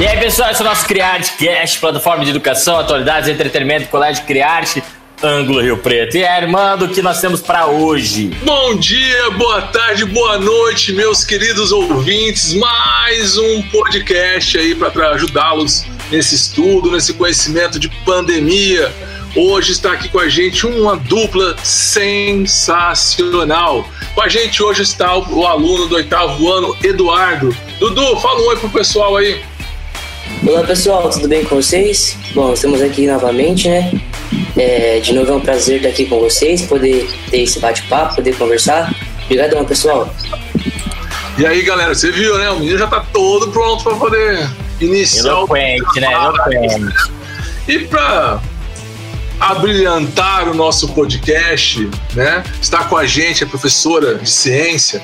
E aí, pessoal, esse é o nosso Criarte Cast, plataforma de educação, atualidades, entretenimento, colégio Criarte, Ângulo Rio Preto. E aí, Armando, o que nós temos para hoje? Bom dia, boa tarde, boa noite, meus queridos ouvintes. Mais um podcast aí para ajudá-los nesse estudo, nesse conhecimento de pandemia. Hoje está aqui com a gente uma dupla sensacional. Com a gente hoje está o, aluno do oitavo ano, Eduardo. Dudu, fala um oi pro pessoal aí. Olá pessoal, tudo bem com vocês? Bom, estamos aqui novamente, né? É, de novo é um prazer estar aqui com vocês, poder ter esse bate-papo, poder conversar. Obrigadão, pessoal. E aí, galera, você viu, né? O menino já tá todo pronto para poder iniciar Eloquente, o... né? Eloquente. E para abrilhantar o nosso podcast, né? Está com a gente a professora de ciência,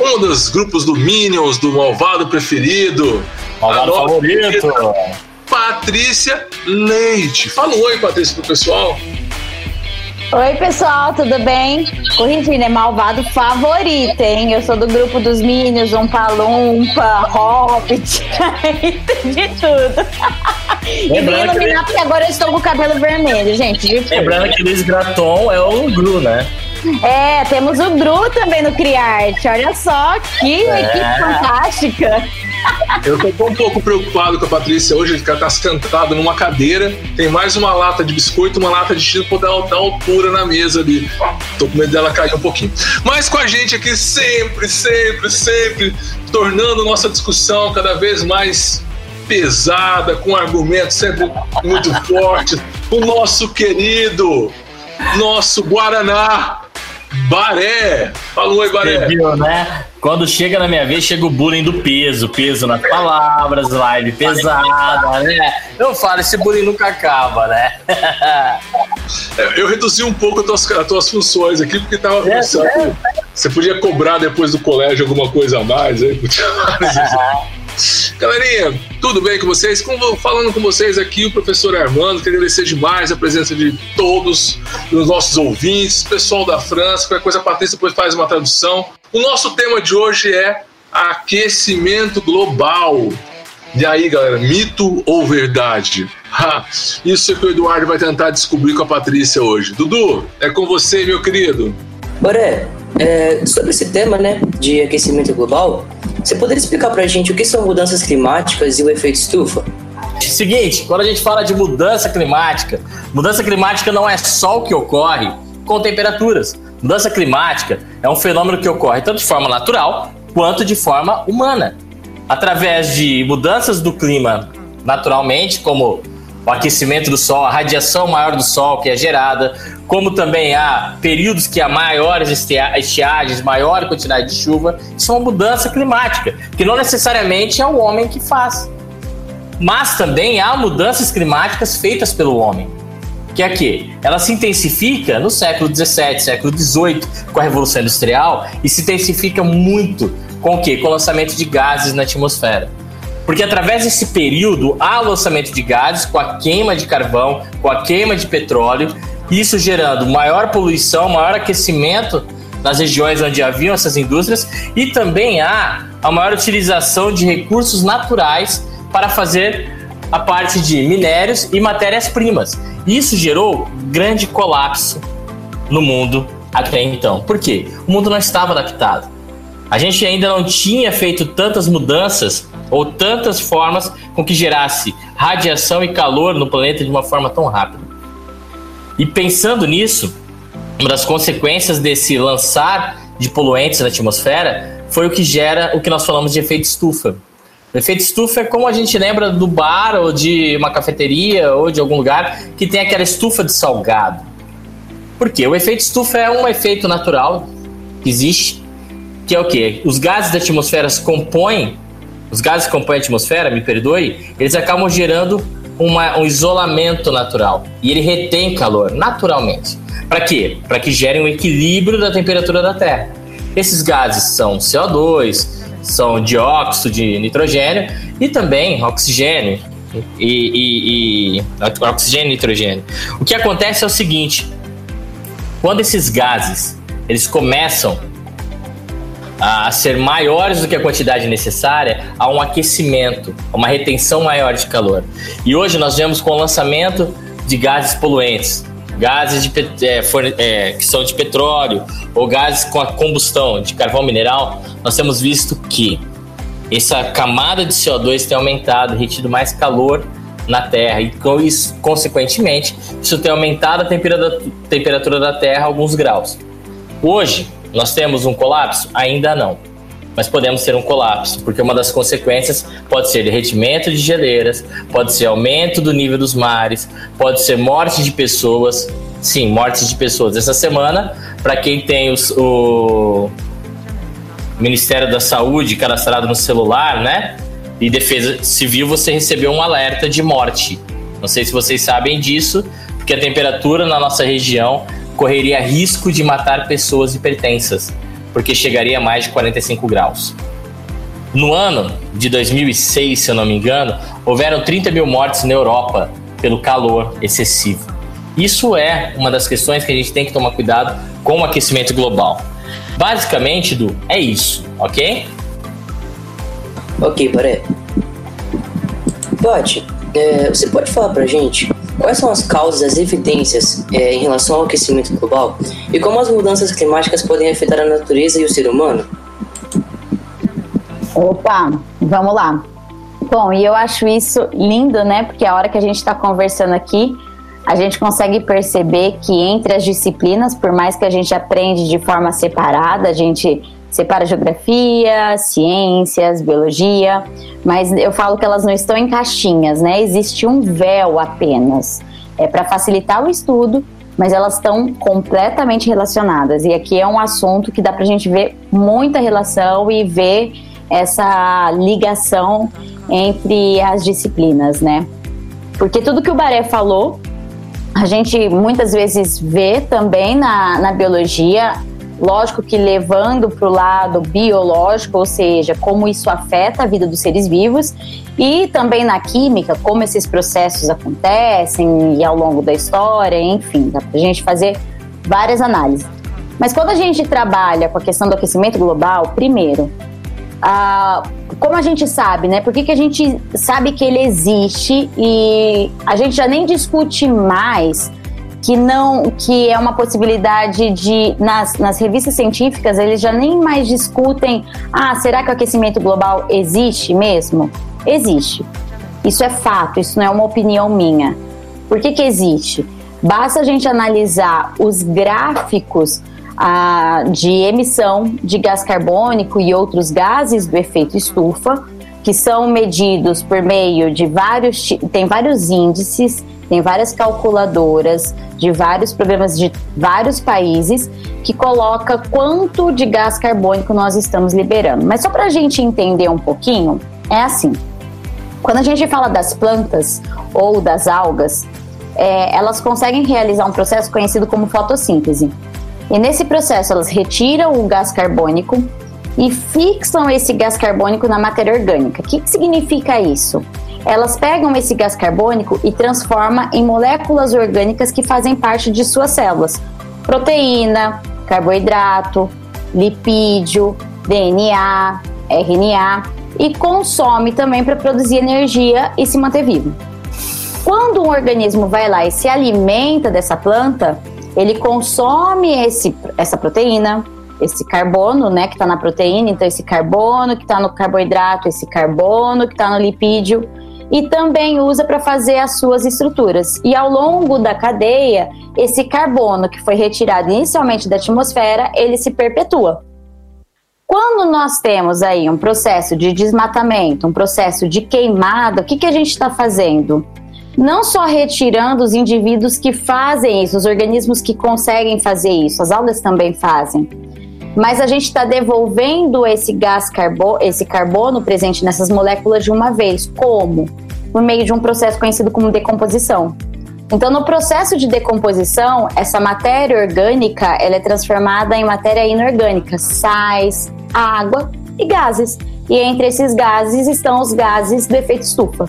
um dos grupos do Minions, do Malvado Preferido. Malvado favorito. Patrícia Leite. Fala um oi, Patrícia, pro pessoal. Oi, pessoal, tudo bem? Corrigindo, é malvado favorito, hein? Eu sou do grupo dos Minions, Umpa Lumpa, Hobbit, de tudo. e vim iluminar que... porque agora eu estou com o cabelo vermelho, gente. Lembrando que Luiz Graton é o Gru, né? É, temos o Gru também no Criarte. Olha só que é. equipe fantástica. Eu tô um pouco preocupado com a Patrícia hoje, que ela tá sentada numa cadeira, tem mais uma lata de biscoito, uma lata de chile pra dar, dar altura na mesa ali. Tô com medo dela cair um pouquinho. Mas com a gente aqui sempre, sempre, sempre, tornando nossa discussão cada vez mais pesada, com argumentos sempre muito fortes, o nosso querido, nosso Guaraná, Baré! Falou aí, Baré! Você viu, né? Quando chega na minha vez, chega o bullying do peso, peso nas palavras, live pesada, né? Eu falo, esse bullying nunca acaba, né? É, eu reduzi um pouco as tuas, as tuas funções aqui, porque tava é, pensando. É. Você podia cobrar depois do colégio alguma coisa a mais aí? Galerinha, tudo bem com vocês? falando com vocês aqui, o professor Armando, queria agradecer demais a presença de todos os nossos ouvintes, pessoal da França, qualquer coisa a Patrícia depois faz uma tradução. O nosso tema de hoje é aquecimento global. E aí, galera, mito ou verdade? Ha, isso é que o Eduardo vai tentar descobrir com a Patrícia hoje. Dudu, é com você, meu querido. Boré, é, sobre esse tema, né, de aquecimento global, você poderia explicar para a gente o que são mudanças climáticas e o efeito estufa? Seguinte, quando a gente fala de mudança climática, mudança climática não é só o que ocorre com temperaturas. Mudança climática é um fenômeno que ocorre tanto de forma natural quanto de forma humana. Através de mudanças do clima naturalmente, como o aquecimento do Sol, a radiação maior do Sol que é gerada, como também há períodos que há maiores estiagens, maior quantidade de chuva, isso é uma mudança climática, que não necessariamente é o homem que faz. Mas também há mudanças climáticas feitas pelo homem. Que é que ela se intensifica no século 17, século 18, com a Revolução Industrial, e se intensifica muito com o quê? Com o lançamento de gases na atmosfera. Porque através desse período há lançamento de gases com a queima de carvão, com a queima de petróleo, isso gerando maior poluição, maior aquecimento nas regiões onde haviam essas indústrias e também há a maior utilização de recursos naturais para fazer a parte de minérios e matérias-primas. Isso gerou grande colapso no mundo até então. Por quê? O mundo não estava adaptado. A gente ainda não tinha feito tantas mudanças ou tantas formas com que gerasse radiação e calor no planeta de uma forma tão rápida. E pensando nisso, uma das consequências desse lançar de poluentes na atmosfera foi o que gera o que nós falamos de efeito estufa. O efeito estufa é como a gente lembra do bar ou de uma cafeteria ou de algum lugar que tem aquela estufa de salgado. Por quê? O efeito estufa é um efeito natural que existe, que é o quê? Os gases da atmosfera compõem os gases que compõem a atmosfera, me perdoe, eles acabam gerando uma, um isolamento natural e ele retém calor naturalmente. Para quê? Para que gerem um equilíbrio da temperatura da Terra. Esses gases são CO2, são dióxido de nitrogênio e também oxigênio e, e, e oxigênio e nitrogênio. O que acontece é o seguinte: quando esses gases eles começam a ser maiores do que a quantidade necessária, há um aquecimento, uma retenção maior de calor. E hoje nós vemos com o lançamento de gases poluentes, gases de, é, é, que são de petróleo ou gases com a combustão de carvão mineral, nós temos visto que essa camada de CO2 tem aumentado, retido mais calor na Terra e, consequentemente, isso tem aumentado a temperatura, temperatura da Terra alguns graus. Hoje, nós temos um colapso? Ainda não. Mas podemos ter um colapso, porque uma das consequências pode ser derretimento de geleiras, pode ser aumento do nível dos mares, pode ser morte de pessoas. Sim, mortes de pessoas. Essa semana, para quem tem os, o Ministério da Saúde cadastrado no celular, né? E Defesa Civil, você recebeu um alerta de morte. Não sei se vocês sabem disso, porque a temperatura na nossa região correria risco de matar pessoas hipertensas, porque chegaria a mais de 45 graus. No ano de 2006, se eu não me engano, houveram 30 mil mortes na Europa pelo calor excessivo. Isso é uma das questões que a gente tem que tomar cuidado com o aquecimento global. Basicamente, Du, é isso, ok? Ok, Paré. Pode, é, você pode falar pra gente Quais são as causas, as evidências é, em relação ao aquecimento global e como as mudanças climáticas podem afetar a natureza e o ser humano? Opa, vamos lá. Bom, e eu acho isso lindo, né? Porque a hora que a gente está conversando aqui, a gente consegue perceber que entre as disciplinas, por mais que a gente aprende de forma separada, a gente separa geografia, ciências, biologia, mas eu falo que elas não estão em caixinhas, né? Existe um véu apenas. É para facilitar o estudo, mas elas estão completamente relacionadas. E aqui é um assunto que dá para a gente ver muita relação e ver essa ligação entre as disciplinas, né? Porque tudo que o Baré falou, a gente muitas vezes vê também na, na biologia Lógico que levando para o lado biológico, ou seja, como isso afeta a vida dos seres vivos, e também na química, como esses processos acontecem e ao longo da história, enfim, dá para a gente fazer várias análises. Mas quando a gente trabalha com a questão do aquecimento global, primeiro, como a gente sabe, né? Por que, que a gente sabe que ele existe e a gente já nem discute mais que não que é uma possibilidade de nas, nas revistas científicas eles já nem mais discutem ah será que o aquecimento global existe mesmo? Existe. Isso é fato isso não é uma opinião minha. Por que que existe? Basta a gente analisar os gráficos ah, de emissão de gás carbônico e outros gases do efeito estufa que são medidos por meio de vários tem vários índices tem várias calculadoras de vários programas de vários países que coloca quanto de gás carbônico nós estamos liberando. Mas só para a gente entender um pouquinho, é assim: quando a gente fala das plantas ou das algas, é, elas conseguem realizar um processo conhecido como fotossíntese. E nesse processo elas retiram o gás carbônico e fixam esse gás carbônico na matéria orgânica. O que, que significa isso? Elas pegam esse gás carbônico e transformam em moléculas orgânicas que fazem parte de suas células: proteína, carboidrato, lipídio, DNA, RNA e consome também para produzir energia e se manter vivo. Quando um organismo vai lá e se alimenta dessa planta, ele consome esse, essa proteína, esse carbono, né, que está na proteína, então esse carbono que está no carboidrato, esse carbono que está no lipídio, e também usa para fazer as suas estruturas. E ao longo da cadeia, esse carbono que foi retirado inicialmente da atmosfera, ele se perpetua. Quando nós temos aí um processo de desmatamento, um processo de queimada, o que, que a gente está fazendo? Não só retirando os indivíduos que fazem isso, os organismos que conseguem fazer isso, as algas também fazem, mas a gente está devolvendo esse gás carbono, esse carbono presente nessas moléculas de uma vez. Como? Por meio de um processo conhecido como decomposição. Então, no processo de decomposição, essa matéria orgânica ela é transformada em matéria inorgânica, sais, água e gases. E entre esses gases estão os gases do efeito estufa.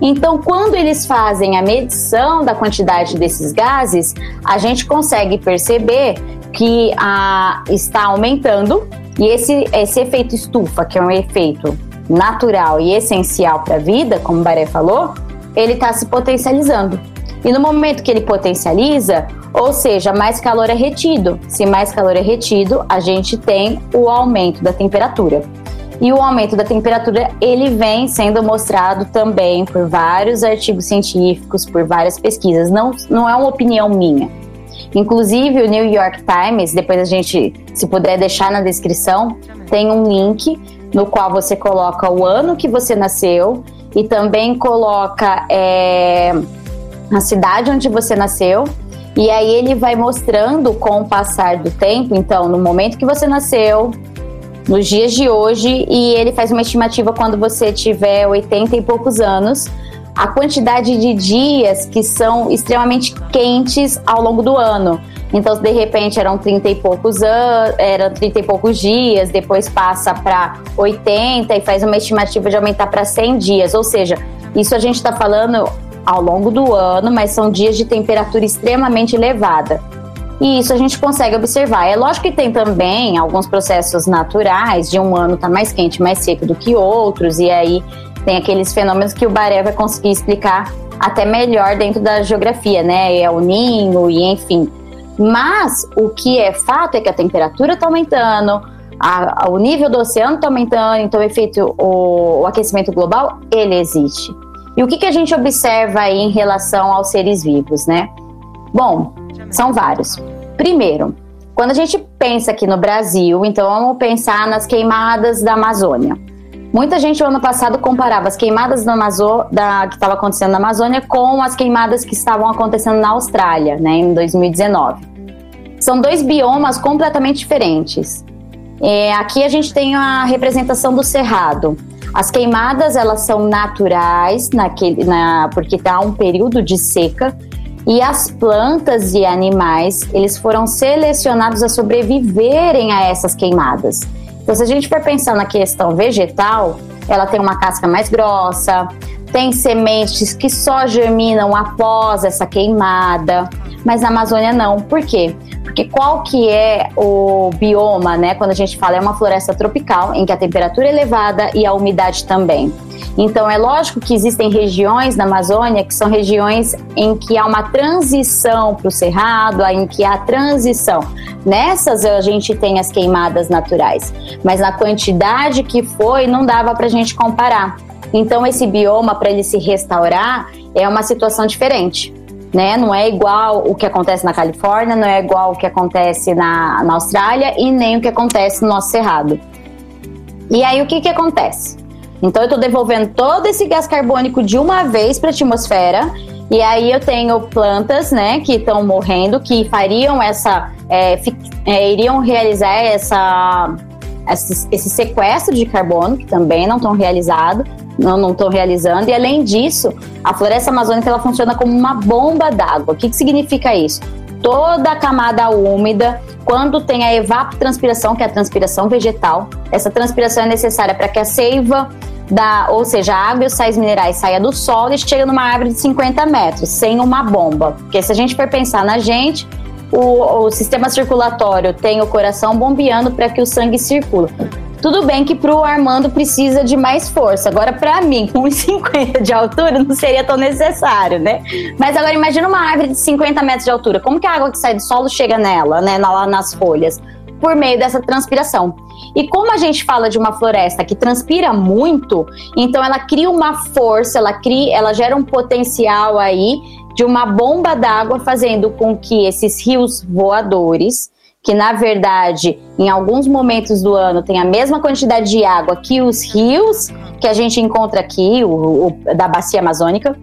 Então, quando eles fazem a medição da quantidade desses gases, a gente consegue perceber que a, está aumentando E esse, esse efeito estufa, que é um efeito natural e essencial para a vida, como o Baré falou, ele está se potencializando. E no momento que ele potencializa, ou seja, mais calor é retido. Se mais calor é retido, a gente tem o aumento da temperatura. E o aumento da temperatura, ele vem sendo mostrado também por vários artigos científicos, por várias pesquisas. Não, não é uma opinião minha. Inclusive, o New York Times, depois a gente, se puder deixar na descrição, tem um link no qual você coloca o ano que você nasceu e também coloca é, a cidade onde você nasceu. E aí ele vai mostrando com o passar do tempo, então, no momento que você nasceu, nos dias de hoje, e ele faz uma estimativa quando você tiver 80 e poucos anos, a quantidade de dias que são extremamente quentes ao longo do ano. Então, de repente, eram 30 e poucos anos, eram 30 e poucos dias, depois passa para 80 e faz uma estimativa de aumentar para 100 dias. Ou seja, isso a gente está falando ao longo do ano, mas são dias de temperatura extremamente elevada. E isso a gente consegue observar. É lógico que tem também alguns processos naturais, de um ano tá mais quente, mais seco do que outros, e aí tem aqueles fenômenos que o Baré vai conseguir explicar até melhor dentro da geografia, né? É o ninho e enfim. Mas o que é fato é que a temperatura está aumentando, a, a, o nível do oceano está aumentando, então o efeito, o, o, aquecimento global, ele existe. E o que, que a gente observa aí em relação aos seres vivos, né? Bom, são vários. Primeiro, quando a gente pensa aqui no Brasil, então vamos pensar nas queimadas da Amazônia. Muita gente, no ano passado, comparava as queimadas da Amazô, da, que estavam acontecendo na Amazônia com as queimadas que estavam acontecendo na Austrália, né, em 2019. São dois biomas completamente diferentes. É, aqui a gente tem a representação do cerrado. As queimadas elas são naturais, naquele, na, porque está um período de seca, e as plantas e animais eles foram selecionados a sobreviverem a essas queimadas. Então, se a gente for pensar na questão vegetal, ela tem uma casca mais grossa, tem sementes que só germinam após essa queimada, mas na Amazônia não. Por quê? Porque qual que é o bioma, né? Quando a gente fala é uma floresta tropical, em que a temperatura é elevada e a umidade também. Então, é lógico que existem regiões na Amazônia que são regiões em que há uma transição para o cerrado, em que há transição. Nessas a gente tem as queimadas naturais, mas na quantidade que foi, não dava para a gente comparar. Então, esse bioma, para ele se restaurar, é uma situação diferente. Né? Não é igual o que acontece na Califórnia, não é igual o que acontece na, na Austrália e nem o que acontece no nosso cerrado. E aí o que, que acontece? Então eu estou devolvendo todo esse gás carbônico de uma vez para a atmosfera e aí eu tenho plantas, né, que estão morrendo, que fariam essa, é, é, iriam realizar essa, esse, esse, sequestro de carbono, que também não estão realizado, não estão realizando. E além disso, a floresta amazônica ela funciona como uma bomba d'água. O que, que significa isso? Toda a camada úmida, quando tem a evapotranspiração, que é a transpiração vegetal, essa transpiração é necessária para que a seiva da, ou seja, a água e os sais minerais saia do solo e chega numa árvore de 50 metros, sem uma bomba. Porque se a gente for pensar na gente, o, o sistema circulatório tem o coração bombeando para que o sangue circule. Tudo bem que para o Armando precisa de mais força. Agora, para mim, com 1,50 de altura, não seria tão necessário, né? Mas agora imagina uma árvore de 50 metros de altura. Como que a água que sai do solo chega nela, né? Lá nas folhas? Por meio dessa transpiração. E como a gente fala de uma floresta que transpira muito, então ela cria uma força, ela cria, ela gera um potencial aí de uma bomba d'água fazendo com que esses rios voadores, que na verdade em alguns momentos do ano tem a mesma quantidade de água que os rios que a gente encontra aqui, o, o da bacia amazônica,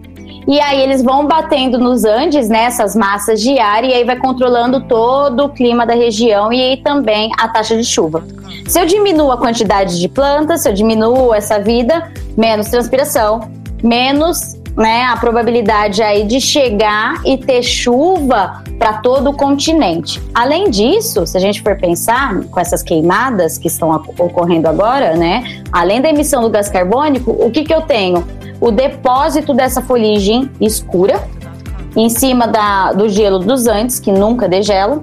e aí eles vão batendo nos Andes, nessas né, massas de ar, e aí vai controlando todo o clima da região e também a taxa de chuva. Se eu diminuo a quantidade de plantas, se eu diminuo essa vida, menos transpiração, menos né, a probabilidade aí de chegar e ter chuva para todo o continente. Além disso, se a gente for pensar com essas queimadas que estão ocorrendo agora, né, além da emissão do gás carbônico, o que, que eu tenho? o depósito dessa foligem escura em cima da, do gelo dos Andes, que nunca degela,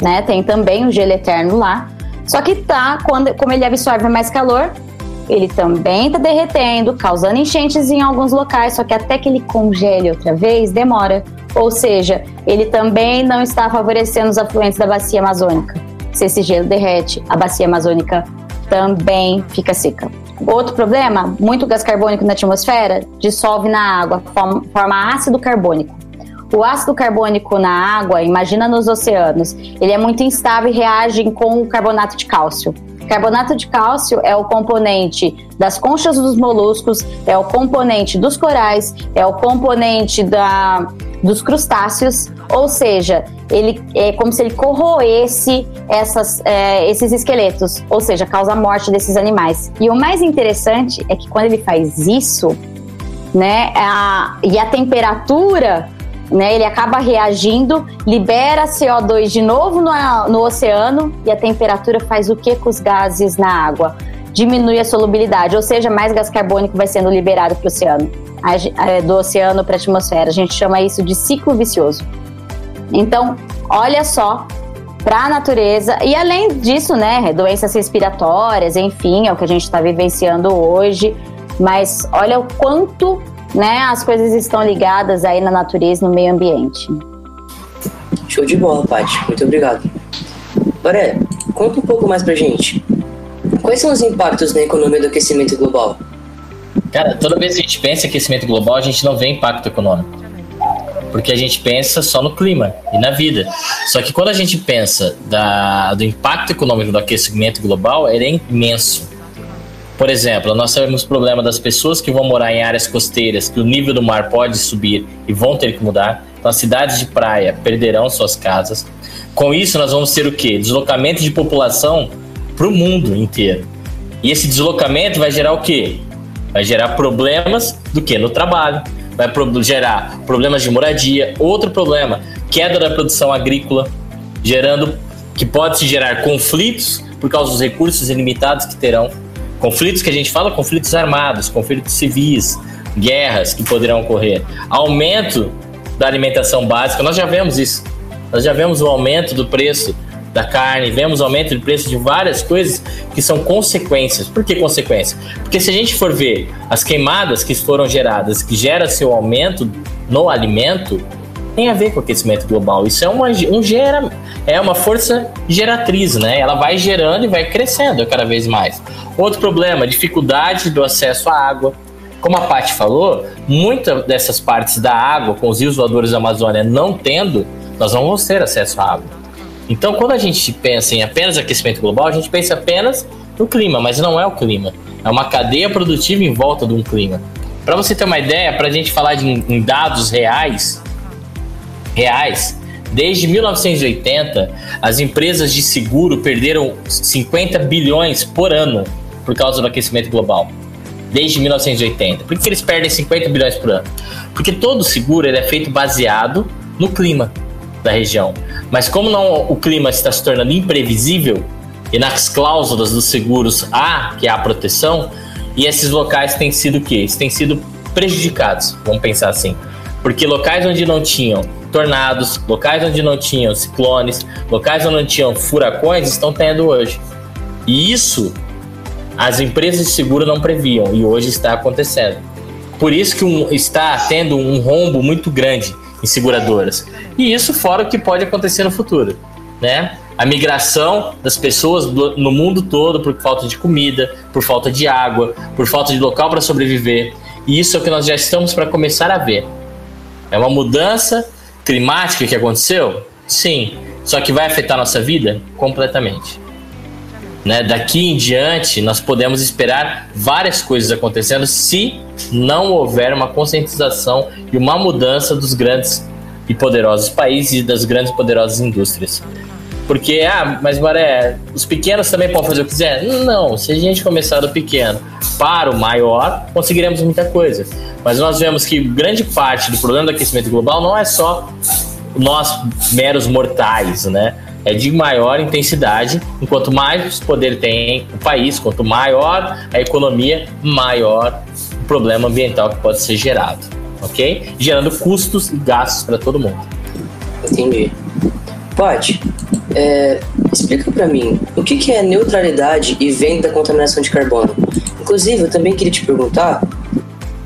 né? Tem também o gelo eterno lá. Só que tá, quando, como ele absorve mais calor, ele também está derretendo, causando enchentes em alguns locais, só que até que ele congele outra vez, demora. Ou seja, ele também não está favorecendo os afluentes da bacia amazônica. Se esse gelo derrete, a bacia amazônica também fica seca. Outro problema, muito gás carbônico na atmosfera dissolve na água, forma ácido carbônico. O ácido carbônico na água, imagina nos oceanos, ele é muito instável e reage com o carbonato de cálcio. Carbonato de cálcio é o componente das conchas dos moluscos, é o componente dos corais, é o componente da, dos crustáceos, ou seja, ele é como se ele corroesse essas, é, esses esqueletos, ou seja, causa a morte desses animais. E o mais interessante é que quando ele faz isso, né, a, e a temperatura né? Ele acaba reagindo, libera CO2 de novo no, no oceano e a temperatura faz o que com os gases na água? Diminui a solubilidade, ou seja, mais gás carbônico vai sendo liberado para o oceano, do oceano para a atmosfera. A gente chama isso de ciclo vicioso. Então, olha só para a natureza e além disso, né, doenças respiratórias, enfim, é o que a gente está vivenciando hoje. Mas olha o quanto né, as coisas estão ligadas aí na natureza, no meio ambiente. Show de bola, Paty. Muito obrigado. Baré, conta um pouco mais pra gente. Quais são os impactos na economia do aquecimento global? Cara, toda vez que a gente pensa em aquecimento global, a gente não vê impacto econômico. Porque a gente pensa só no clima e na vida. Só que quando a gente pensa da, do impacto econômico do aquecimento global, ele é imenso. Por exemplo, nós temos o problema das pessoas que vão morar em áreas costeiras, que o nível do mar pode subir e vão ter que mudar. Então, as cidades de praia perderão suas casas. Com isso, nós vamos ter o quê? Deslocamento de população para o mundo inteiro. E esse deslocamento vai gerar o quê? Vai gerar problemas do que? No trabalho. Vai gerar problemas de moradia. Outro problema, queda da produção agrícola, gerando que pode se gerar conflitos por causa dos recursos ilimitados que terão Conflitos que a gente fala, conflitos armados, conflitos civis, guerras que poderão ocorrer. Aumento da alimentação básica, nós já vemos isso. Nós já vemos o aumento do preço da carne, vemos aumento do preço de várias coisas que são consequências. Por que consequência? Porque se a gente for ver as queimadas que foram geradas, que gera seu aumento no alimento, tem a ver com o aquecimento global. Isso é uma, um gera, é uma força geratriz, né? Ela vai gerando e vai crescendo cada vez mais. Outro problema, dificuldade do acesso à água. Como a Paty falou, muitas dessas partes da água, com os rios voadores da Amazônia não tendo, nós vamos ter acesso à água. Então, quando a gente pensa em apenas aquecimento global, a gente pensa apenas no clima, mas não é o clima. É uma cadeia produtiva em volta de um clima. Para você ter uma ideia, para a gente falar de, em dados reais, reais, desde 1980, as empresas de seguro perderam 50 bilhões por ano por causa do aquecimento global. Desde 1980. Por que eles perdem 50 bilhões por ano? Porque todo seguro é feito baseado no clima da região. Mas como não, o clima está se tornando imprevisível, e nas cláusulas dos seguros há que há proteção, e esses locais têm sido o quê? Eles têm sido prejudicados, vamos pensar assim. Porque locais onde não tinham tornados, locais onde não tinham ciclones, locais onde não tinham furacões, estão tendo hoje. E isso as empresas de seguro não previam e hoje está acontecendo. Por isso que um, está tendo um rombo muito grande em seguradoras. E isso fora o que pode acontecer no futuro, né? A migração das pessoas do, no mundo todo por falta de comida, por falta de água, por falta de local para sobreviver. E isso é o que nós já estamos para começar a ver. É uma mudança climática que aconteceu? Sim. Só que vai afetar nossa vida? Completamente. Né? Daqui em diante, nós podemos esperar várias coisas acontecendo se não houver uma conscientização e uma mudança dos grandes e poderosos países e das grandes e poderosas indústrias. Porque, ah, mas Maré, os pequenos também podem fazer o que quiser? Não, se a gente começar do pequeno para o maior, conseguiremos muita coisa. Mas nós vemos que grande parte do problema do aquecimento global não é só nós meros mortais, né? é de maior intensidade. Enquanto mais poder tem o país, quanto maior a economia, maior o problema ambiental que pode ser gerado, ok? Gerando custos e gastos para todo mundo. Entendi. Paty, é, explica para mim o que, que é neutralidade e vem da contaminação de carbono. Inclusive, eu também queria te perguntar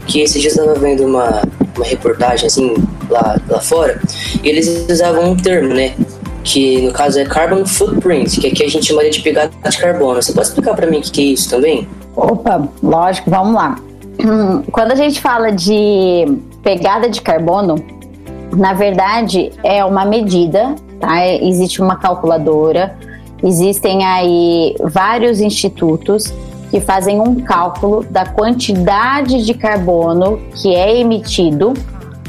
que esses dias eu estava vendo uma, uma reportagem assim lá, lá fora e eles usavam um termo, né? Que no caso é carbon footprint, que aqui a gente chama de pegada de carbono. Você pode explicar para mim o que, que é isso também? Opa, lógico, vamos lá. Quando a gente fala de pegada de carbono, na verdade é uma medida, tá? Existe uma calculadora, existem aí vários institutos que fazem um cálculo da quantidade de carbono que é emitido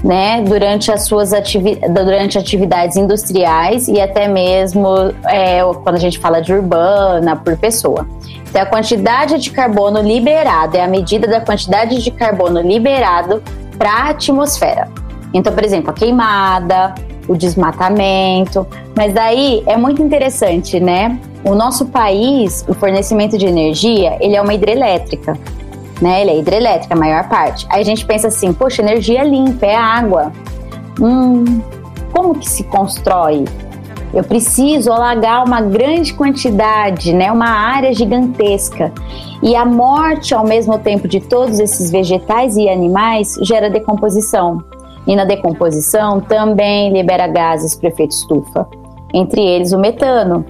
né, durante as suas ativi durante atividades industriais e até mesmo é, quando a gente fala de urbana por pessoa. Então, a quantidade de carbono liberado é a medida da quantidade de carbono liberado para a atmosfera. Então, por exemplo, a queimada, o desmatamento. Mas daí é muito interessante, né? O nosso país, o fornecimento de energia, ele é uma hidrelétrica, né? Ele é hidrelétrica, a maior parte. Aí a gente pensa assim, poxa, energia limpa, é água. Hum, como que se constrói? Eu preciso alagar uma grande quantidade, né, uma área gigantesca. E a morte, ao mesmo tempo, de todos esses vegetais e animais gera decomposição. E na decomposição também libera gases para efeito estufa, entre eles o metano.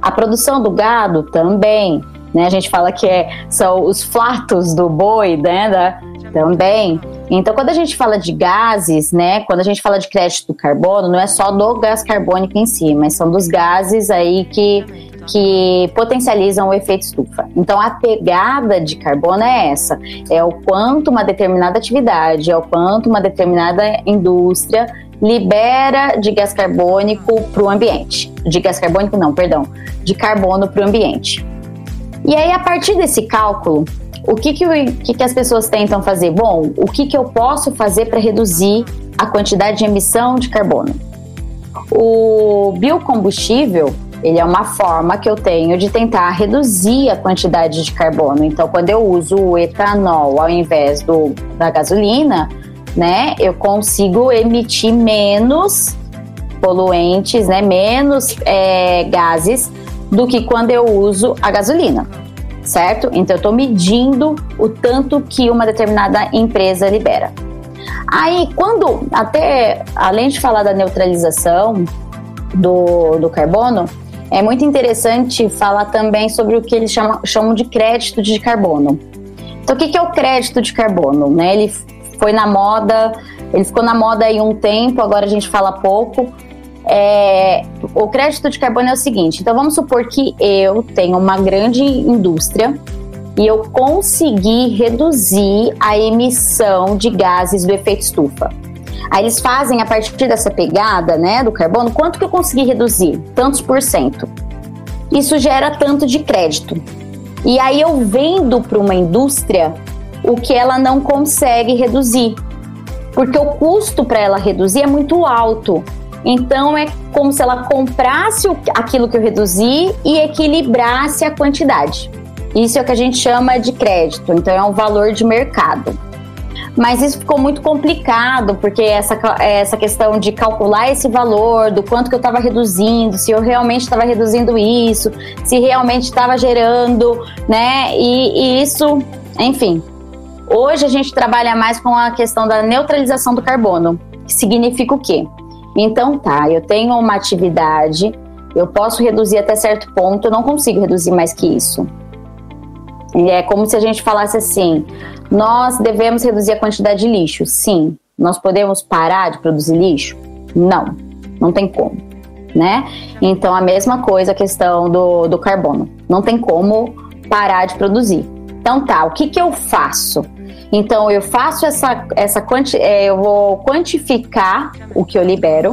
A produção do gado também, né? A gente fala que é, são os flatos do boi, né? Da, também. Então, quando a gente fala de gases, né? Quando a gente fala de crédito do carbono, não é só do gás carbônico em si, mas são dos gases aí que que potencializam o efeito estufa. Então, a pegada de carbono é essa: é o quanto uma determinada atividade, é o quanto uma determinada indústria libera de gás carbônico para o ambiente. De gás carbônico, não, perdão, de carbono para o ambiente. E aí, a partir desse cálculo, o que, que, que, que as pessoas tentam fazer? Bom, o que, que eu posso fazer para reduzir a quantidade de emissão de carbono? O biocombustível ele é uma forma que eu tenho de tentar reduzir a quantidade de carbono. Então, quando eu uso o etanol ao invés do, da gasolina, né, eu consigo emitir menos poluentes, né, menos é, gases do que quando eu uso a gasolina, certo? Então, eu estou medindo o tanto que uma determinada empresa libera. Aí, quando, até além de falar da neutralização do, do carbono, é muito interessante falar também sobre o que eles chamam, chamam de crédito de carbono. Então, o que é o crédito de carbono? Né? Ele foi na moda, ele ficou na moda aí um tempo, agora a gente fala pouco. É, o crédito de carbono é o seguinte: então vamos supor que eu tenho uma grande indústria e eu consegui reduzir a emissão de gases do efeito estufa. Aí eles fazem a partir dessa pegada, né, do carbono, quanto que eu consegui reduzir? Tantos por cento. Isso gera tanto de crédito. E aí eu vendo para uma indústria o que ela não consegue reduzir. Porque o custo para ela reduzir é muito alto. Então é como se ela comprasse aquilo que eu reduzi e equilibrasse a quantidade. Isso é o que a gente chama de crédito, então é um valor de mercado. Mas isso ficou muito complicado, porque essa, essa questão de calcular esse valor, do quanto que eu estava reduzindo, se eu realmente estava reduzindo isso, se realmente estava gerando, né? E, e isso, enfim. Hoje a gente trabalha mais com a questão da neutralização do carbono, que significa o quê? Então tá, eu tenho uma atividade, eu posso reduzir até certo ponto, eu não consigo reduzir mais que isso. É como se a gente falasse assim: nós devemos reduzir a quantidade de lixo. Sim. Nós podemos parar de produzir lixo? Não. Não tem como. Né? Então, a mesma coisa a questão do, do carbono. Não tem como parar de produzir. Então, tá, o que, que eu faço? Então, eu faço essa, essa quanti, é, eu vou quantificar o que eu libero,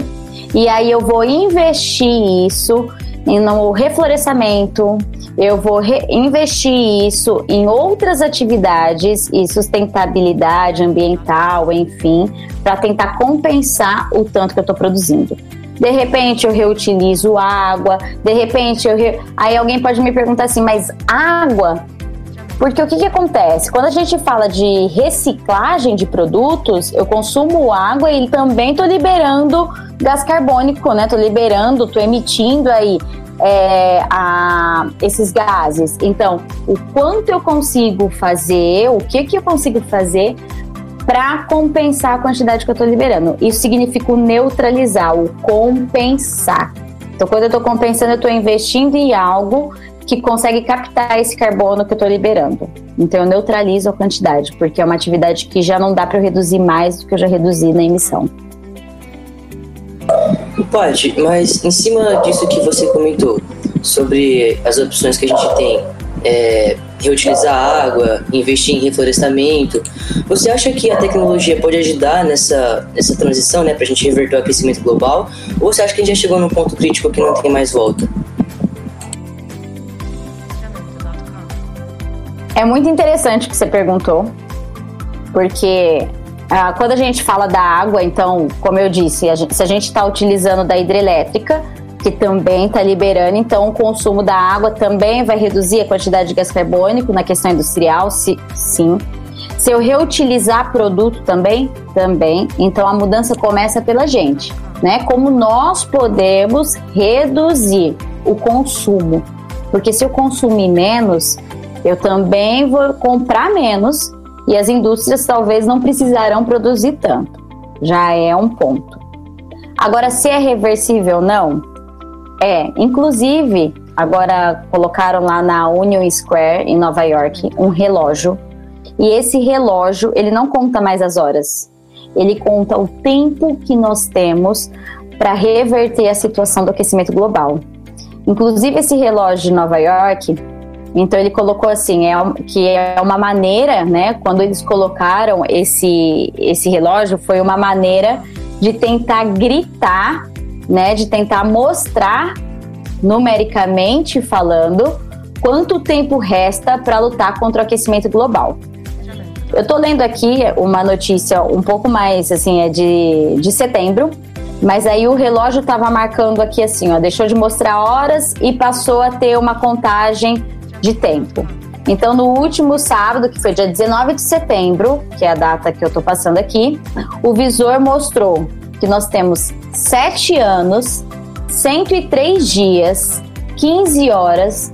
e aí eu vou investir isso no reflorestamento, eu vou investir isso em outras atividades e sustentabilidade ambiental, enfim, para tentar compensar o tanto que eu estou produzindo. De repente eu reutilizo água, de repente eu re... aí alguém pode me perguntar assim, mas água Porque o que, que acontece? Quando a gente fala de reciclagem de produtos, eu consumo água e também estou liberando gás carbônico, né? Estou liberando, estou emitindo aí é, a, esses gases. Então, o quanto eu consigo fazer, o que, que eu consigo fazer para compensar a quantidade que eu estou liberando. Isso significa o neutralizar, o compensar. Então, quando eu estou compensando, eu estou investindo em algo que consegue captar esse carbono que eu estou liberando. Então, eu neutralizo a quantidade, porque é uma atividade que já não dá para eu reduzir mais do que eu já reduzi na emissão. Pode, mas em cima disso que você comentou, sobre as opções que a gente tem, é, reutilizar água, investir em reflorestamento, você acha que a tecnologia pode ajudar nessa, nessa transição, né, para a gente reverter o aquecimento global? Ou você acha que a gente já chegou num ponto crítico que não tem mais volta? É muito interessante o que você perguntou, porque ah, quando a gente fala da água, então, como eu disse, a gente, se a gente está utilizando da hidrelétrica, que também está liberando, então o consumo da água também vai reduzir a quantidade de gás carbônico na questão industrial, se, sim. Se eu reutilizar produto também, também. Então a mudança começa pela gente, né? Como nós podemos reduzir o consumo, porque se eu consumir menos, eu também vou comprar menos e as indústrias talvez não precisarão produzir tanto. Já é um ponto. Agora, se é reversível ou não, é. Inclusive, agora colocaram lá na Union Square, em Nova York, um relógio. E esse relógio, ele não conta mais as horas. Ele conta o tempo que nós temos para reverter a situação do aquecimento global. Inclusive, esse relógio de Nova York, então ele colocou assim, é, que é uma maneira, né? Quando eles colocaram esse, esse relógio, foi uma maneira de tentar gritar, né? De tentar mostrar numericamente falando quanto tempo resta para lutar contra o aquecimento global. Eu estou lendo aqui uma notícia um pouco mais assim, é de, de setembro, mas aí o relógio estava marcando aqui assim, ó, deixou de mostrar horas e passou a ter uma contagem de tempo. Então, no último sábado, que foi dia 19 de setembro, que é a data que eu estou passando aqui, o visor mostrou que nós temos 7 anos, 103 dias, 15 horas,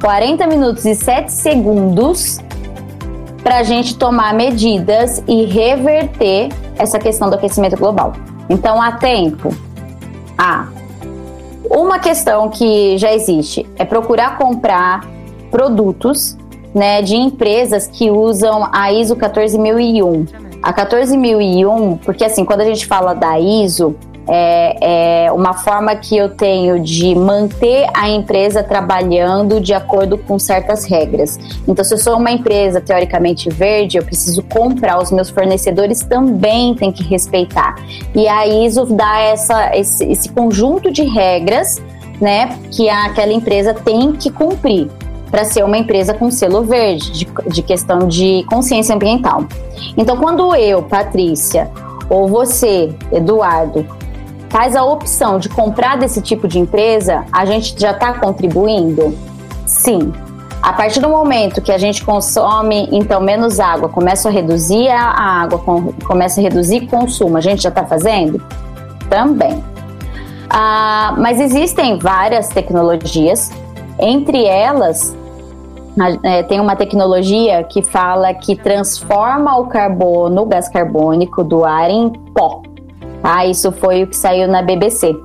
40 minutos e 7 segundos para a gente tomar medidas e reverter essa questão do aquecimento global. Então, há tempo. Há. Uma questão que já existe é procurar comprar produtos né, de empresas que usam a ISO 14001. A 14001, porque assim, quando a gente fala da ISO, é, é, uma forma que eu tenho de manter a empresa trabalhando de acordo com certas regras. Então, se eu sou uma empresa teoricamente verde, eu preciso comprar, os meus fornecedores também têm que respeitar. E a ISO dá essa, esse, esse conjunto de regras né, que aquela empresa tem que cumprir para ser uma empresa com selo verde, de, de questão de consciência ambiental. Então, quando eu, Patrícia, ou você, Eduardo, faz a opção de comprar desse tipo de empresa, a gente já está contribuindo? Sim. A partir do momento que a gente consome, então, menos água, começa a reduzir a água, começa a reduzir o consumo, a gente já está fazendo? Também. Ah, mas existem várias tecnologias entre elas, é, tem uma tecnologia que fala que transforma o carbono, o gás carbônico do ar em pó. Tá? Isso foi o que saiu na BBC.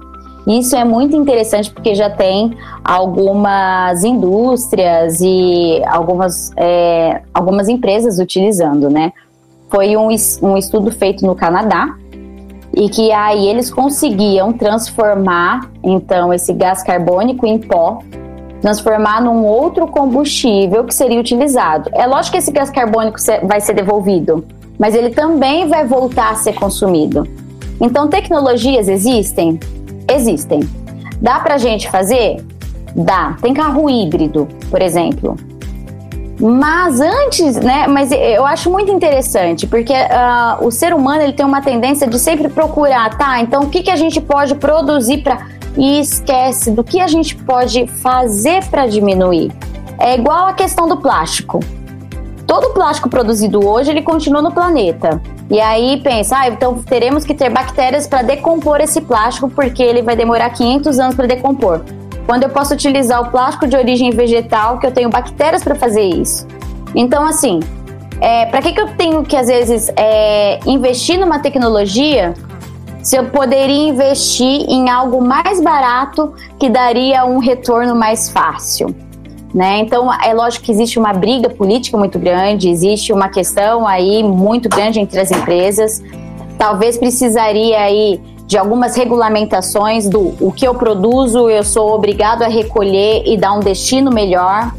Isso é muito interessante porque já tem algumas indústrias e algumas, é, algumas empresas utilizando, né? Foi um, um estudo feito no Canadá e que aí eles conseguiam transformar então esse gás carbônico em pó transformar num outro combustível que seria utilizado. É lógico que esse gás carbônico vai ser devolvido, mas ele também vai voltar a ser consumido. Então, tecnologias existem? Existem. Dá para gente fazer? Dá. Tem carro híbrido, por exemplo. Mas antes, né? Mas eu acho muito interessante, porque uh, o ser humano ele tem uma tendência de sempre procurar, tá? Então, o que, que a gente pode produzir para e esquece do que a gente pode fazer para diminuir. É igual a questão do plástico. todo plástico produzido hoje ele continua no planeta. E aí pensa, ah, então teremos que ter bactérias para decompor esse plástico porque ele vai demorar 500 anos para decompor. Quando eu posso utilizar o plástico de origem vegetal, que eu tenho bactérias para fazer isso. Então, assim, é, para que, que eu tenho que, às vezes, é, investir numa tecnologia se eu poderia investir em algo mais barato que daria um retorno mais fácil? Né? Então, é lógico que existe uma briga política muito grande, existe uma questão aí muito grande entre as empresas. Talvez precisaria aí de algumas regulamentações do o que eu produzo, eu sou obrigado a recolher e dar um destino melhor,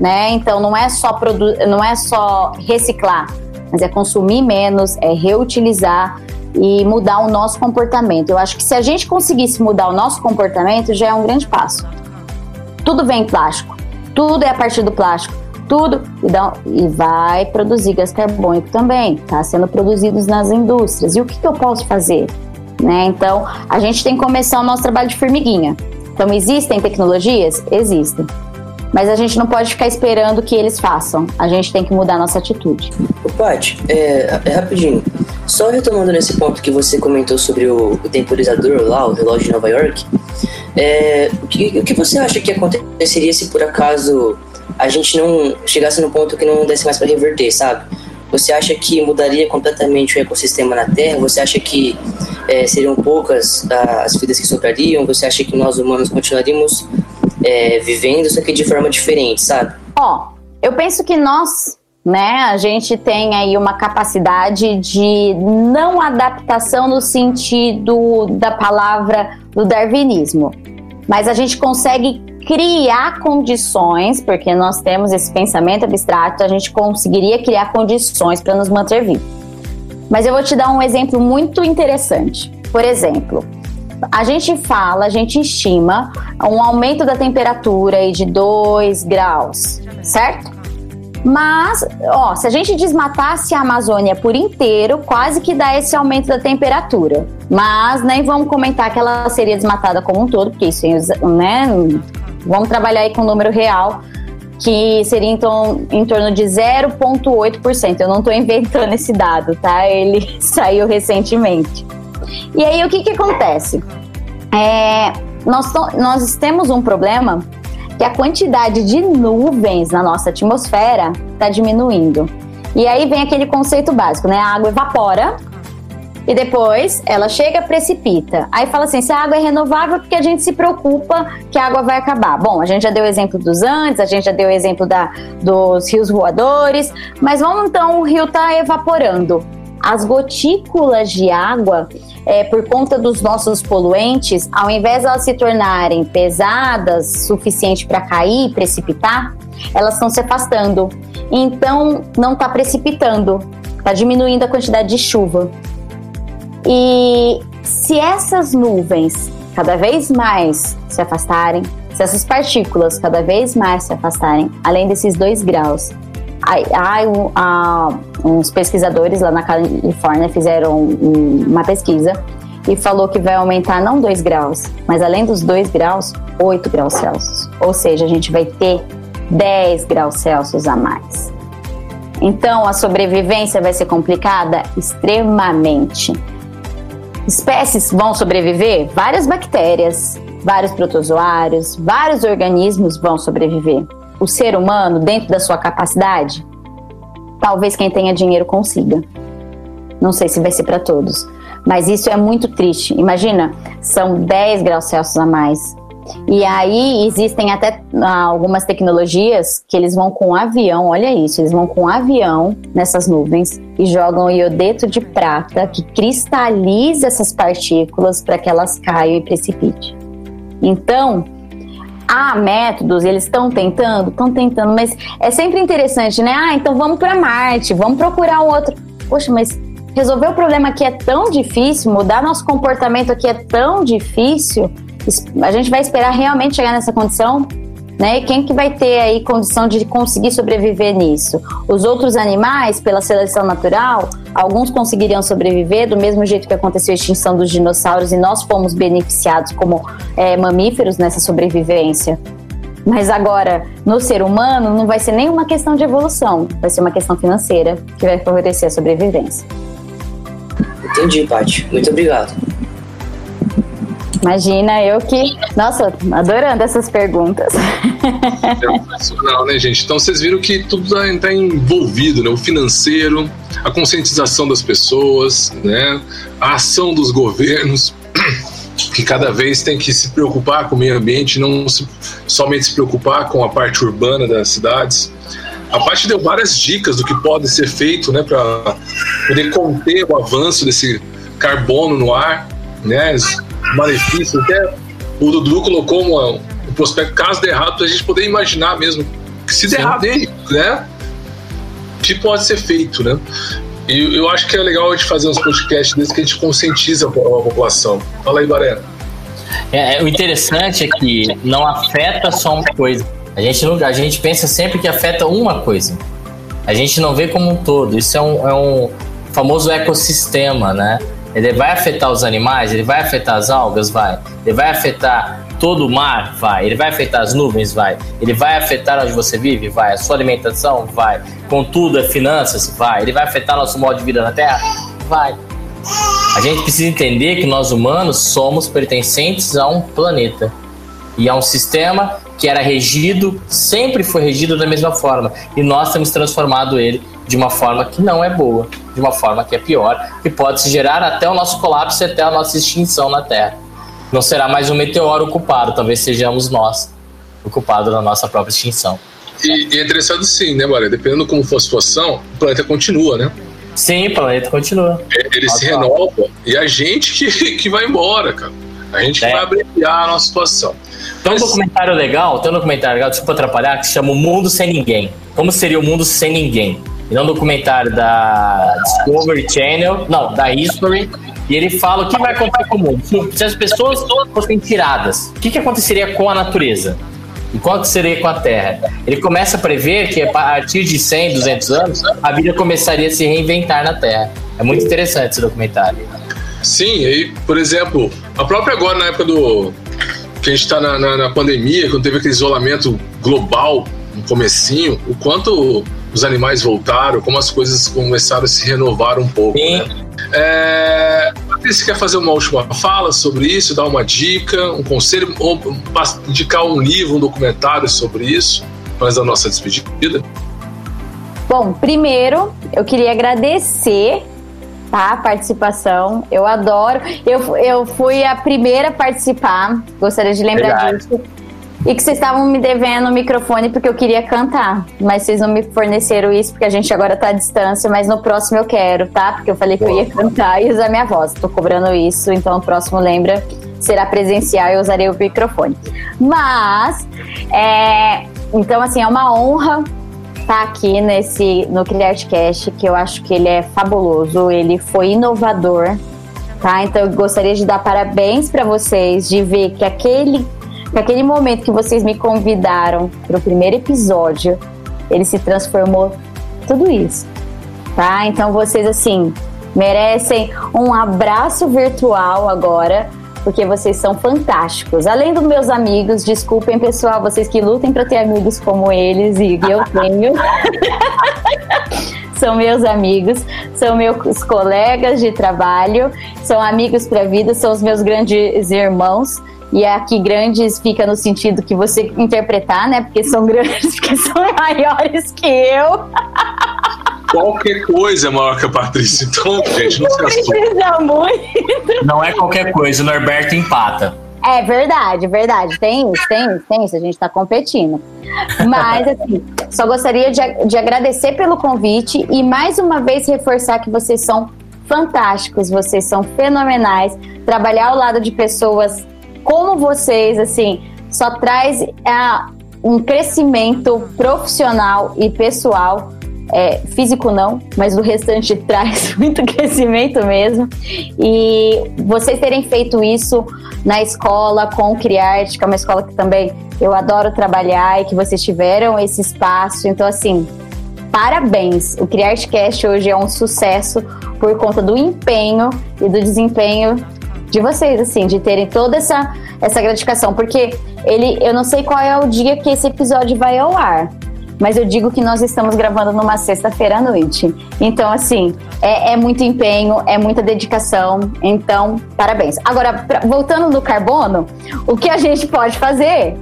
né? Então não é só produ não é só reciclar, mas é consumir menos, é reutilizar e mudar o nosso comportamento. Eu acho que se a gente conseguisse mudar o nosso comportamento, já é um grande passo. Tudo vem em plástico, tudo é a partir do plástico, tudo e vai produzir gás carbônico também, está sendo produzidos nas indústrias. E o que, que eu posso fazer? Né? Então, a gente tem que começar o nosso trabalho de formiguinha. Então, existem tecnologias? Existem. Mas a gente não pode ficar esperando que eles façam. A gente tem que mudar nossa atitude. Paty, é, é, rapidinho. Só retomando nesse ponto que você comentou sobre o, o temporizador lá, o relógio de Nova York, é, o, que, o que você acha que aconteceria se por acaso a gente não chegasse no ponto que não desse mais para reverter, sabe? Você acha que mudaria completamente o ecossistema na Terra? Você acha que é, seriam poucas as vidas que sobrariam? Você acha que nós humanos continuaríamos é, vivendo, só que de forma diferente, sabe? Ó, eu penso que nós, né, a gente tem aí uma capacidade de não adaptação no sentido da palavra do darwinismo, mas a gente consegue criar condições, porque nós temos esse pensamento abstrato, a gente conseguiria criar condições para nos manter vivos. Mas eu vou te dar um exemplo muito interessante. Por exemplo, a gente fala, a gente estima um aumento da temperatura de 2 graus, certo? Mas, ó, se a gente desmatasse a Amazônia por inteiro, quase que dá esse aumento da temperatura. Mas nem vamos comentar que ela seria desmatada como um todo, porque isso, né? Vamos trabalhar aí com o número real, que seria então em torno de 0,8%. Eu não estou inventando esse dado, tá? Ele saiu recentemente. E aí o que, que acontece? É, nós, nós temos um problema que a quantidade de nuvens na nossa atmosfera está diminuindo. E aí vem aquele conceito básico, né? A água evapora e depois ela chega, precipita. Aí fala assim: se a água é renovável, porque a gente se preocupa que a água vai acabar. Bom, a gente já deu o exemplo dos Andes, a gente já deu o exemplo da, dos rios voadores, mas vamos então, o rio está evaporando. As gotículas de água, é, por conta dos nossos poluentes, ao invés de elas se tornarem pesadas suficiente para cair precipitar, elas estão se afastando. Então, não está precipitando, está diminuindo a quantidade de chuva. E se essas nuvens cada vez mais se afastarem, se essas partículas cada vez mais se afastarem, além desses dois graus, há, há uns pesquisadores lá na Califórnia fizeram uma pesquisa e falou que vai aumentar não 2 graus, mas além dos 2 graus, 8 graus Celsius. Ou seja, a gente vai ter 10 graus Celsius a mais. Então a sobrevivência vai ser complicada? Extremamente. Espécies vão sobreviver? Várias bactérias, vários protozoários, vários organismos vão sobreviver o ser humano dentro da sua capacidade? Talvez quem tenha dinheiro consiga. Não sei se vai ser para todos. Mas isso é muito triste. Imagina, são 10 graus Celsius a mais. E aí existem até ah, algumas tecnologias que eles vão com avião, olha isso, eles vão com avião nessas nuvens e jogam iodeto de prata que cristaliza essas partículas para que elas caiam e precipitem. Então, há métodos, eles estão tentando, estão tentando, mas é sempre interessante, né? Ah, então vamos para Marte, vamos procurar outro. Poxa, mas resolver o problema aqui é tão difícil, mudar nosso comportamento aqui é tão difícil. A gente vai esperar realmente chegar nessa condição? Né? E quem que vai ter aí condição de conseguir sobreviver nisso? Os outros animais, pela seleção natural, alguns conseguiriam sobreviver do mesmo jeito que aconteceu a extinção dos dinossauros e nós fomos beneficiados como é, mamíferos nessa sobrevivência. Mas agora, no ser humano, não vai ser nenhuma questão de evolução, vai ser uma questão financeira que vai favorecer a sobrevivência. Entendi, Paty. Muito obrigado. Imagina, eu que. Nossa, adorando essas perguntas. É né, gente? Então vocês viram que tudo está tá envolvido, né? O financeiro, a conscientização das pessoas, né? A ação dos governos, que cada vez tem que se preocupar com o meio ambiente, não se, somente se preocupar com a parte urbana das cidades. A parte deu várias dicas do que pode ser feito, né, para poder conter o avanço desse carbono no ar, né? Malefícios. Até o Dudu colocou uma, um prospecto, caso de errado, para a gente poder imaginar mesmo que se der errado, né? Que pode ser feito, né? E eu acho que é legal a gente fazer uns podcasts desses que a gente conscientiza a população. Fala aí, Baré. É, é, o interessante é que não afeta só uma coisa. A gente, não, a gente pensa sempre que afeta uma coisa. A gente não vê como um todo. Isso é um, é um famoso ecossistema, né? Ele vai afetar os animais? Ele vai afetar as algas? Vai. Ele vai afetar todo o mar? Vai. Ele vai afetar as nuvens? Vai. Ele vai afetar onde você vive? Vai. A sua alimentação? Vai. Contudo, é finanças? Vai. Ele vai afetar nosso modo de vida na Terra? Vai. A gente precisa entender que nós humanos somos pertencentes a um planeta e a um sistema que era regido, sempre foi regido da mesma forma. E nós temos transformado ele de uma forma que não é boa, de uma forma que é pior, que pode se gerar até o nosso colapso e até a nossa extinção na Terra. Não será mais um meteoro ocupado, talvez sejamos nós ocupados na nossa própria extinção. E, e é interessante sim, né, Maria? Dependendo como for a situação, o planeta continua, né? Sim, o planeta continua. É, ele se renova e a gente que, que vai embora, cara. A gente é. vai abreviar a nossa situação. Tem um documentário legal, tem um documentário legal, desculpa atrapalhar, que se chama O Mundo Sem Ninguém. Como seria o mundo sem ninguém? Ele é um documentário da Discovery Channel, não, da History, e ele fala o que vai acontecer com o mundo. Se as pessoas fossem tiradas, o que, que aconteceria com a natureza? E qual seria com a Terra? Ele começa a prever que a partir de 100, 200 anos, a vida começaria a se reinventar na Terra. É muito interessante esse documentário. Sim, aí, por exemplo, a própria agora, na época do. Que a gente está na, na, na, pandemia, quando teve aquele isolamento global no comecinho, o quanto os animais voltaram, como as coisas começaram a se renovar um pouco. Sim. Né? É, você quer fazer uma última fala sobre isso, dar uma dica, um conselho, ou indicar um livro, um documentário sobre isso, antes da nossa despedida? Bom, primeiro eu queria agradecer tá, a participação. Eu adoro. Eu, eu fui a primeira a participar, gostaria de lembrar disso. E que vocês estavam me devendo o microfone porque eu queria cantar. Mas vocês não me forneceram isso porque a gente agora tá à distância. Mas no próximo eu quero, tá? Porque eu falei que eu ia cantar e usar minha voz. Tô cobrando isso, então o próximo lembra. Será presencial e eu usarei o microfone. Mas, é, então, assim, é uma honra estar tá aqui nesse no CriArtCast, que eu acho que ele é fabuloso, ele foi inovador, tá? Então eu gostaria de dar parabéns para vocês de ver que aquele Naquele momento que vocês me convidaram para o primeiro episódio, ele se transformou tudo isso, tá? Então vocês assim merecem um abraço virtual agora, porque vocês são fantásticos. Além dos meus amigos, desculpem pessoal, vocês que lutem para ter amigos como eles e eu tenho. são meus amigos, são meus colegas de trabalho, são amigos para vida, são os meus grandes irmãos. E aqui grandes fica no sentido que você interpretar, né? Porque são grandes, porque são maiores que eu. Qualquer coisa é maior que a Patrícia. Então, gente, não, não se precisa muito. Não é qualquer coisa, o Norberto empata. É verdade, verdade. Tem isso, tem isso, tem isso. A gente está competindo. Mas, assim, só gostaria de, de agradecer pelo convite e mais uma vez reforçar que vocês são fantásticos, vocês são fenomenais. Trabalhar ao lado de pessoas como vocês, assim, só traz é, um crescimento profissional e pessoal. É, físico não, mas o restante traz muito crescimento mesmo. E vocês terem feito isso na escola com o Criarte, que é uma escola que também eu adoro trabalhar e que vocês tiveram esse espaço. Então, assim, parabéns! O CriArteCast hoje é um sucesso por conta do empenho e do desempenho de vocês, assim, de terem toda essa, essa gratificação, porque ele, eu não sei qual é o dia que esse episódio vai ao ar, mas eu digo que nós estamos gravando numa sexta-feira à noite. Então, assim, é, é, muito empenho, é muita dedicação. Então, parabéns. Agora, pra, voltando no carbono, o que a gente pode fazer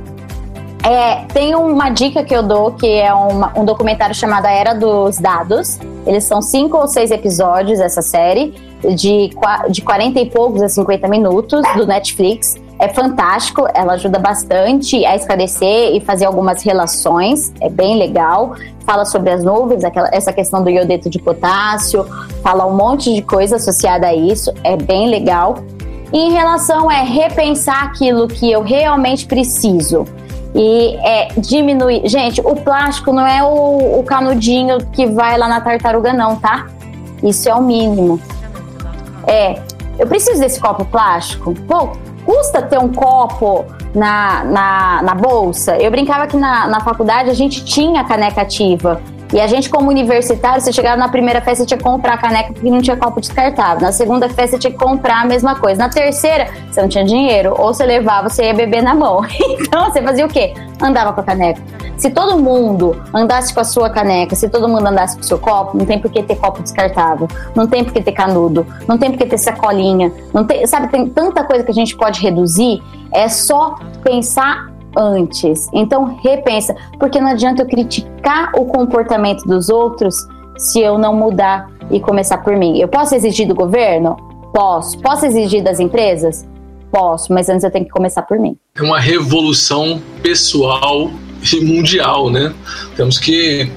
é, tem uma dica que eu dou, que é uma, um documentário chamado A Era dos Dados. Eles são cinco ou seis episódios, essa série, de, de 40 e poucos a 50 minutos, do Netflix. É fantástico, ela ajuda bastante a esclarecer e fazer algumas relações, é bem legal. Fala sobre as nuvens, aquela, essa questão do iodeto de potássio, fala um monte de coisa associada a isso, é bem legal. E em relação é repensar aquilo que eu realmente preciso e é, diminuir. Gente, o plástico não é o, o canudinho que vai lá na tartaruga, não, tá? Isso é o mínimo. É, eu preciso desse copo plástico? Pô, custa ter um copo na, na, na bolsa? Eu brincava que na, na faculdade a gente tinha caneca ativa. E a gente, como universitário, você chegava na primeira festa, você tinha que comprar a caneca porque não tinha copo descartável. Na segunda festa, você tinha que comprar a mesma coisa. Na terceira, você não tinha dinheiro. Ou você levava, você ia beber na mão. Então, você fazia o quê? Andava com a caneca. Se todo mundo andasse com a sua caneca, se todo mundo andasse com o seu copo, não tem por que ter copo descartável. Não tem por que ter canudo. Não tem por que ter sacolinha. Não tem, sabe, tem tanta coisa que a gente pode reduzir. É só pensar antes. Então repensa, porque não adianta eu criticar o comportamento dos outros se eu não mudar e começar por mim. Eu posso exigir do governo? Posso. Posso exigir das empresas? Posso, mas antes eu tenho que começar por mim. É uma revolução pessoal e mundial, né? Temos que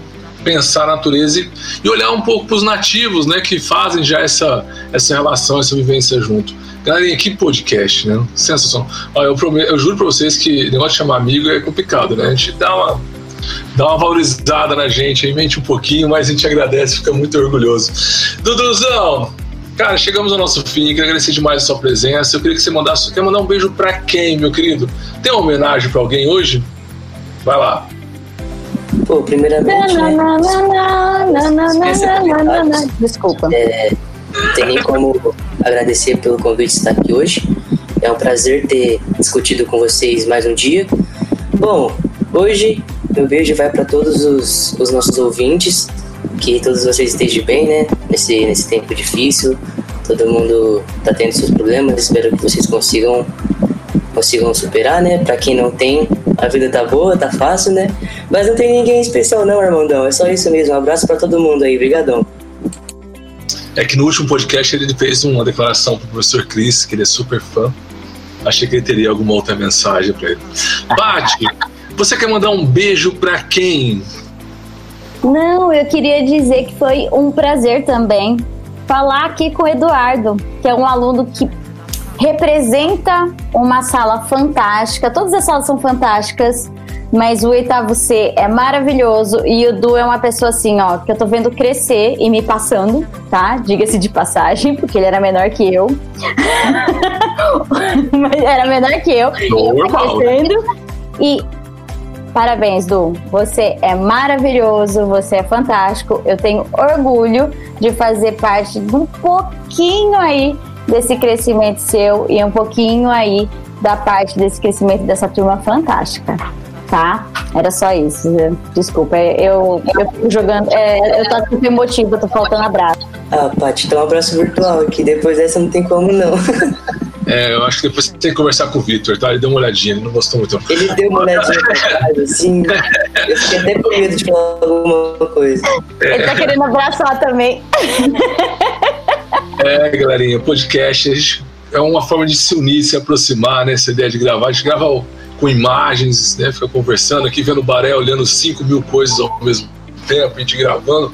pensar a natureza e, e olhar um pouco para os nativos, né, que fazem já essa, essa relação, essa vivência junto. Galerinha, que podcast, né? Sensação. Olha, eu, prometo, eu juro pra vocês que negócio de chamar amigo é complicado, né? A gente dá uma, dá uma valorizada na gente, aí mente um pouquinho, mas a gente agradece, fica muito orgulhoso. Duduzão, cara, chegamos ao nosso fim, queria agradecer demais a sua presença. Eu queria que você mandasse, quer mandar um beijo pra quem, meu querido? Tem uma homenagem pra alguém hoje? Vai lá. Pô, primeiramente. Né? Desculpa. É, não tem nem como agradecer pelo convite de estar aqui hoje. É um prazer ter discutido com vocês mais um dia. Bom, hoje meu beijo vai para todos os, os, nossos ouvintes, que todos vocês estejam bem, né? Nesse, nesse tempo difícil, todo mundo tá tendo seus problemas, espero que vocês consigam consigam superar, né? Para quem não tem, a vida tá boa, tá fácil, né? Mas não tem ninguém especial não, irmãozão. É só isso mesmo. Um abraço para todo mundo aí, brigadão. É que no último podcast ele fez uma declaração pro professor Chris, que ele é super fã. Achei que ele teria alguma outra mensagem para ele. Paty, você quer mandar um beijo para quem? Não, eu queria dizer que foi um prazer também falar aqui com o Eduardo, que é um aluno que representa uma sala fantástica. Todas as salas são fantásticas, mas o oitavo C é maravilhoso e o Du é uma pessoa assim, ó, que eu tô vendo crescer e me passando, tá? Diga-se de passagem, porque ele era menor que eu. mas era menor que eu. Normal. Crescendo. E Parabéns, Du. Você é maravilhoso, você é fantástico. Eu tenho orgulho de fazer parte de um pouquinho aí desse crescimento seu e um pouquinho aí da parte desse crescimento dessa turma fantástica tá? Era só isso. Desculpa, eu, eu fico jogando. É, eu tô super emotiva, tô faltando abraço. Ah, Paty, então um abraço virtual aqui. Depois dessa não tem como, não. É, eu acho que depois você tem que conversar com o Victor, tá? Ele deu uma olhadinha, ele não gostou muito. Ele deu uma olhadinha pra assim. Eu fiquei até com medo de falar alguma coisa. Ele tá querendo abraçar também. É, galerinha, podcast é uma forma de se unir, se aproximar, né? Essa ideia de gravar. A gente grava com imagens, né? Fica conversando aqui, vendo o Baré, olhando 5 mil coisas ao mesmo tempo, a gente gravando.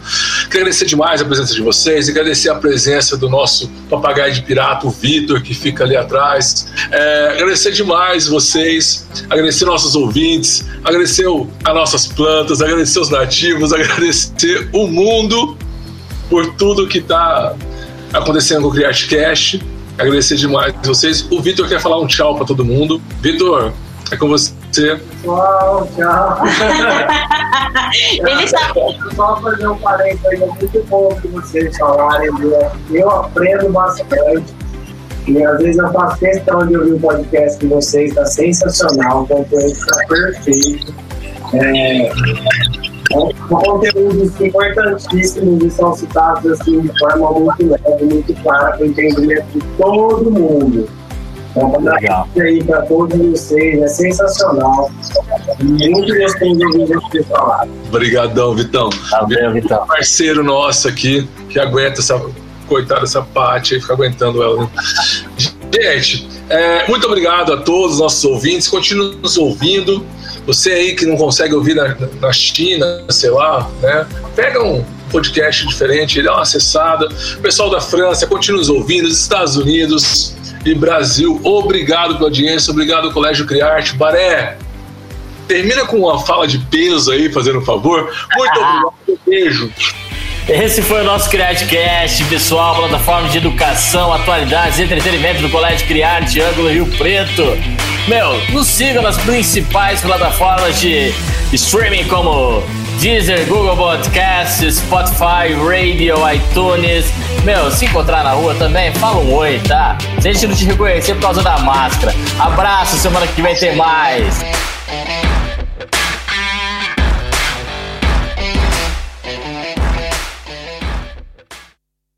Quero agradecer demais a presença de vocês, agradecer a presença do nosso papagaio de pirata, o Vitor, que fica ali atrás. É, agradecer demais vocês, agradecer nossos ouvintes, agradecer as nossas plantas, agradecer os nativos, agradecer o mundo por tudo que está acontecendo com o CriArtCast. Agradecer demais vocês. O Vitor quer falar um tchau para todo mundo. Vitor, é com você. Tchau, tchau. Ele tá... Só fazer um parênteses aí, é muito bom que vocês falarem. Eu aprendo bastante. E às vezes eu faço questão de ouvir o podcast de vocês, está sensacional, o conteúdo está perfeito. É, são conteúdos importantíssimos e são citados assim, de forma muito leve, muito clara, para o entendimento de todo mundo. Então, Legal. aí para todos vocês, é sensacional. Muito gostoso de ouvir vocês falar. Obrigadão, Vitão. Valeu, Vitão. Parceiro nosso aqui, que aguenta essa. Coitada dessa parte aí, fica aguentando ela. Né? Gente, é, muito obrigado a todos os nossos ouvintes. Continue nos ouvindo. Você aí que não consegue ouvir na, na China, sei lá, né? Pega um podcast diferente, dá uma acessada. O pessoal da França, continue nos ouvindo. Os Estados Unidos e Brasil, obrigado pela audiência. Obrigado, Colégio Criarte. Baré, termina com uma fala de peso aí, fazendo um favor. Muito obrigado. Beijo. Esse foi o nosso CriarteCast, pessoal, plataforma de educação, atualidades e entretenimento do Colégio Criarte, Ângulo Rio Preto. Meu, nos sigam nas principais plataformas de streaming como Deezer, Google Podcasts, Spotify, Radio, iTunes. Meu, se encontrar na rua também, fala um oi, tá? Se a gente não te reconhecer por causa da máscara. Abraço, semana que vem tem mais.